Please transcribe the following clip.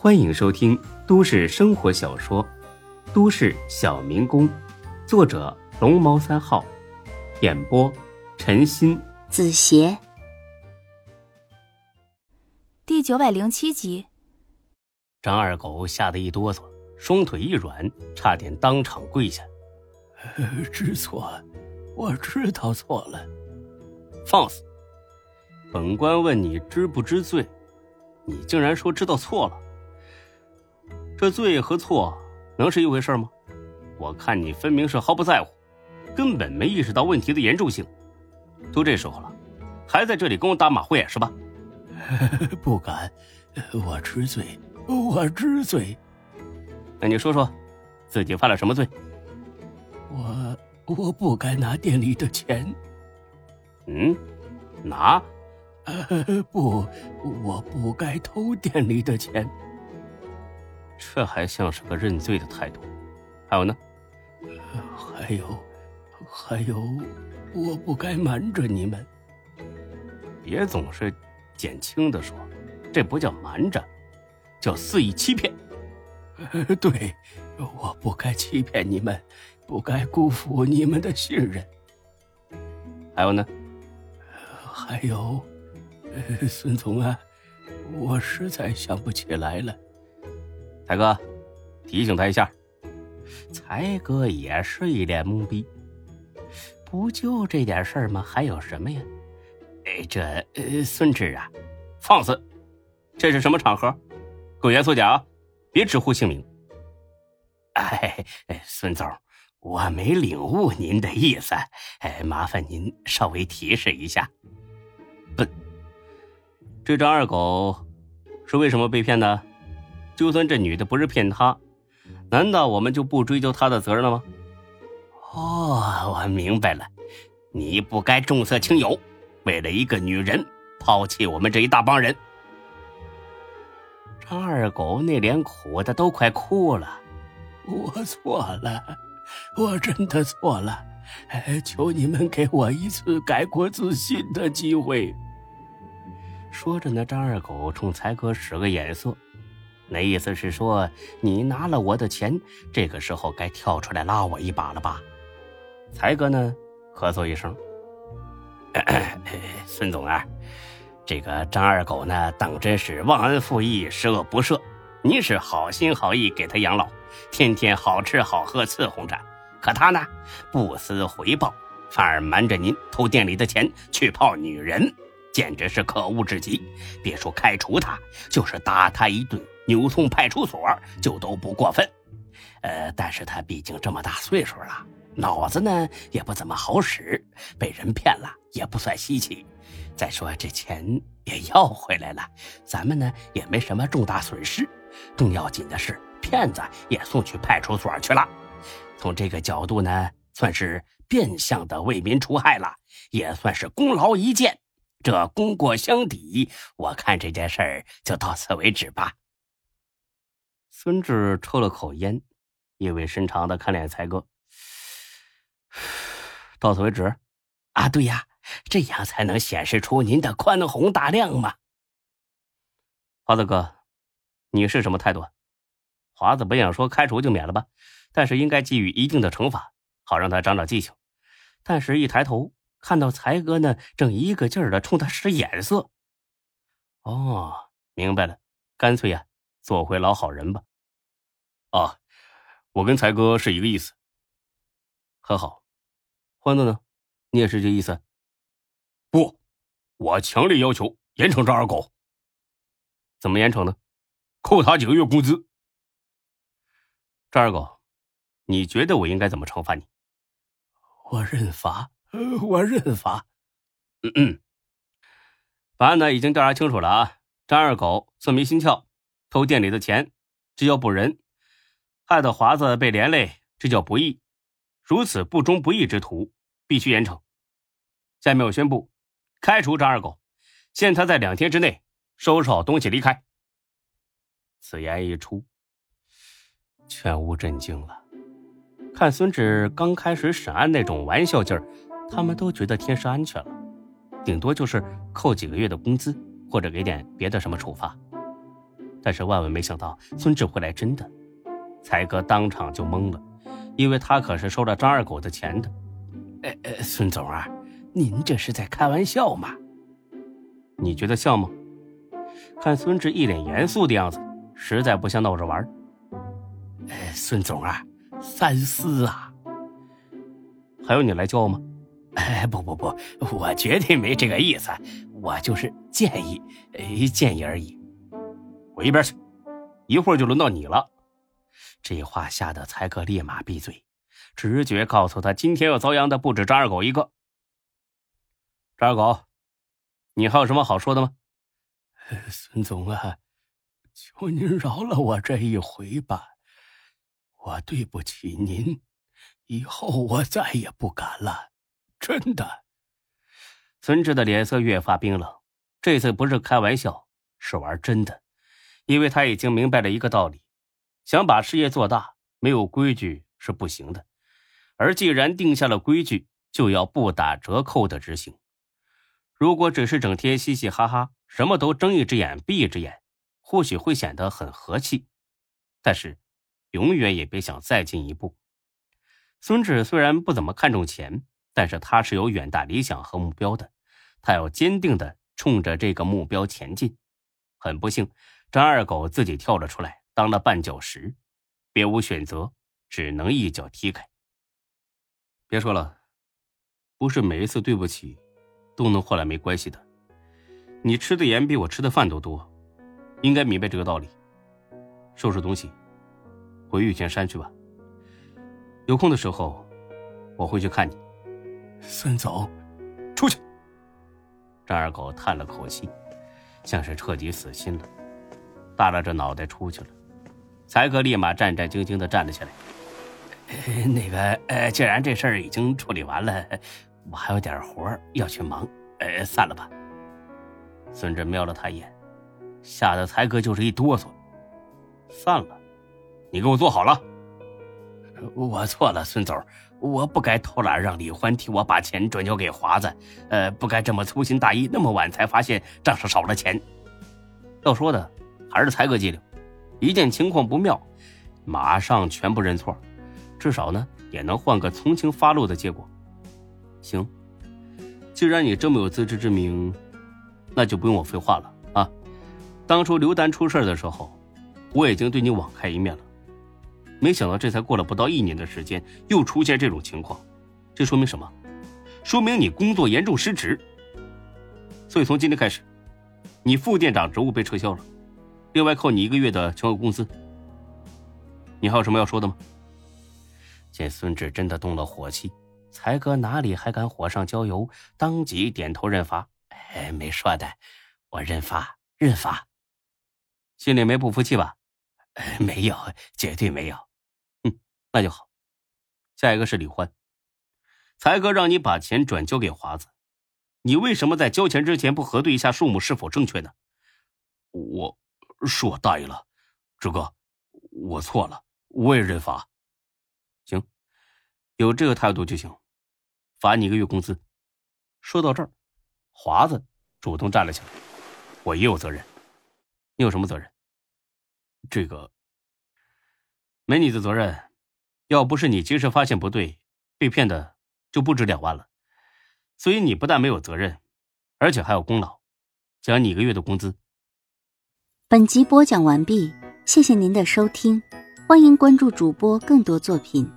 欢迎收听都市生活小说《都市小民工》，作者龙猫三号，演播陈鑫、子邪，第九百零七集。张二狗吓得一哆嗦，双腿一软，差点当场跪下。知错，我知道错了。放肆！本官问你知不知罪，你竟然说知道错了。这罪和错能是一回事吗？我看你分明是毫不在乎，根本没意识到问题的严重性。都这时候了，还在这里跟我打马虎眼是吧？不敢，我知罪，我知罪。那你说说，自己犯了什么罪？我我不该拿店里的钱。嗯，拿？呃，不，我不该偷店里的钱。这还像是个认罪的态度？还有呢？还有，还有，我不该瞒着你们。别总是减轻的说，这不叫瞒着，叫肆意欺骗。对，我不该欺骗你们，不该辜负你们的信任。还有呢？还有，孙总啊，我实在想不起来了。才哥，提醒他一下。才哥也是一脸懵逼。不就这点事儿吗？还有什么呀？哎，这呃，孙志啊，放肆！这是什么场合？给我严肃点啊！别直呼姓名。哎，孙总，我没领悟您的意思，哎，麻烦您稍微提示一下。笨！这张二狗是为什么被骗的？就算这女的不是骗他，难道我们就不追究他的责任了吗？哦，我明白了，你不该重色轻友，为了一个女人抛弃我们这一大帮人。张二狗那脸苦的都快哭了。我错了，我真的错了，求你们给我一次改过自新的机会。说着呢，张二狗冲才哥使个眼色。那意思是说，你拿了我的钱，这个时候该跳出来拉我一把了吧？才哥呢，咳嗽一声：“ 孙总啊，这个张二狗呢，当真是忘恩负义、十恶不赦。您是好心好意给他养老，天天好吃好喝伺候着，可他呢，不思回报，反而瞒着您偷店里的钱去泡女人，简直是可恶至极。别说开除他，就是打他一顿。”扭送派出所就都不过分，呃，但是他毕竟这么大岁数了，脑子呢也不怎么好使，被人骗了也不算稀奇。再说这钱也要回来了，咱们呢也没什么重大损失。更要紧的是，骗子也送去派出所去了。从这个角度呢，算是变相的为民除害了，也算是功劳一件。这功过相抵，我看这件事儿就到此为止吧。孙志抽了口烟，意味深长的看脸才哥。到此为止，啊，对呀，这样才能显示出您的宽宏大量嘛。华子哥，你是什么态度？华子本想说开除就免了吧，但是应该给予一定的惩罚，好让他长长记性。但是，一抬头看到才哥呢，正一个劲儿的冲他使眼色。哦，明白了，干脆呀，做回老好人吧。啊，我跟才哥是一个意思。很好，欢子呢？你也是这意思？不，我强烈要求严惩张二狗。怎么严惩呢？扣他几个月工资。张二狗，你觉得我应该怎么惩罚你？我认罚，我认罚。嗯嗯，本案呢已经调查清楚了啊。张二狗色迷心窍，偷店里的钱，这叫不仁。害得华子被连累，这叫不义。如此不忠不义之徒，必须严惩。下面我宣布，开除张二狗，限他在两天之内收拾好东西离开。此言一出，全屋震惊了。看孙志刚开始审案那种玩笑劲儿，他们都觉得天是安全了，顶多就是扣几个月的工资，或者给点别的什么处罚。但是万万没想到孙志会来真的，才哥当场就懵了，因为他可是收了张二狗的钱的。哎哎，孙总啊，您这是在开玩笑吗？你觉得像吗？看孙志一脸严肃的样子，实在不像闹着玩。哎，孙总啊，三思啊！还要你来教吗？哎，不不不，我绝对没这个意思，我就是建议，建议而已。滚一边去！一会儿就轮到你了。这话吓得才哥立马闭嘴，直觉告诉他，今天要遭殃的不止张二狗一个。张二狗，你还有什么好说的吗？孙总啊，求您饶了我这一回吧，我对不起您，以后我再也不敢了，真的。孙志的脸色越发冰冷，这次不是开玩笑，是玩真的，因为他已经明白了一个道理：想把事业做大，没有规矩是不行的，而既然定下了规矩，就要不打折扣的执行。如果只是整天嘻嘻哈哈，什么都睁一只眼闭一只眼，或许会显得很和气，但是永远也别想再进一步。孙志虽然不怎么看重钱，但是他是有远大理想和目标的，他要坚定的冲着这个目标前进。很不幸，张二狗自己跳了出来，当了绊脚石，别无选择，只能一脚踢开。别说了，不是每一次对不起。都能换来没关系的。你吃的盐比我吃的饭都多，应该明白这个道理。收拾东西，回玉泉山去吧。有空的时候，我会去看你。孙总，出去。张二狗叹了口气，像是彻底死心了，耷拉着脑袋出去了。才哥立马战战兢兢的站了起来。那个，呃，既然这事儿已经处理完了。我还有点活要去忙，呃，散了吧。孙志瞄了他一眼，吓得才哥就是一哆嗦。散了，你给我坐好了。我错了，孙总，我不该偷懒让李欢替我把钱转交给华子，呃，不该这么粗心大意，那么晚才发现账上少了钱。要说的还是才哥机灵，一见情况不妙，马上全部认错，至少呢也能换个从轻发落的结果。行，既然你这么有自知之明，那就不用我废话了啊！当初刘丹出事的时候，我已经对你网开一面了，没想到这才过了不到一年的时间，又出现这种情况，这说明什么？说明你工作严重失职。所以从今天开始，你副店长职务被撤销了，另外扣你一个月的全额工资。你还有什么要说的吗？见孙志真的动了火气。才哥哪里还敢火上浇油，当即点头认罚。哎，没说的，我认罚，认罚。心里没不服气吧？没有，绝对没有。那就好。下一个是李欢，才哥让你把钱转交给华子，你为什么在交钱之前不核对一下数目是否正确呢？我是我大意了，志哥，我错了，我也认罚。行。有这个态度就行，罚你一个月工资。说到这儿，华子主动站了起来：“我也有责任。你有什么责任？这个没你的责任。要不是你及时发现不对，被骗的就不止两万了。所以你不但没有责任，而且还有功劳，奖你一个月的工资。”本集播讲完毕，谢谢您的收听，欢迎关注主播更多作品。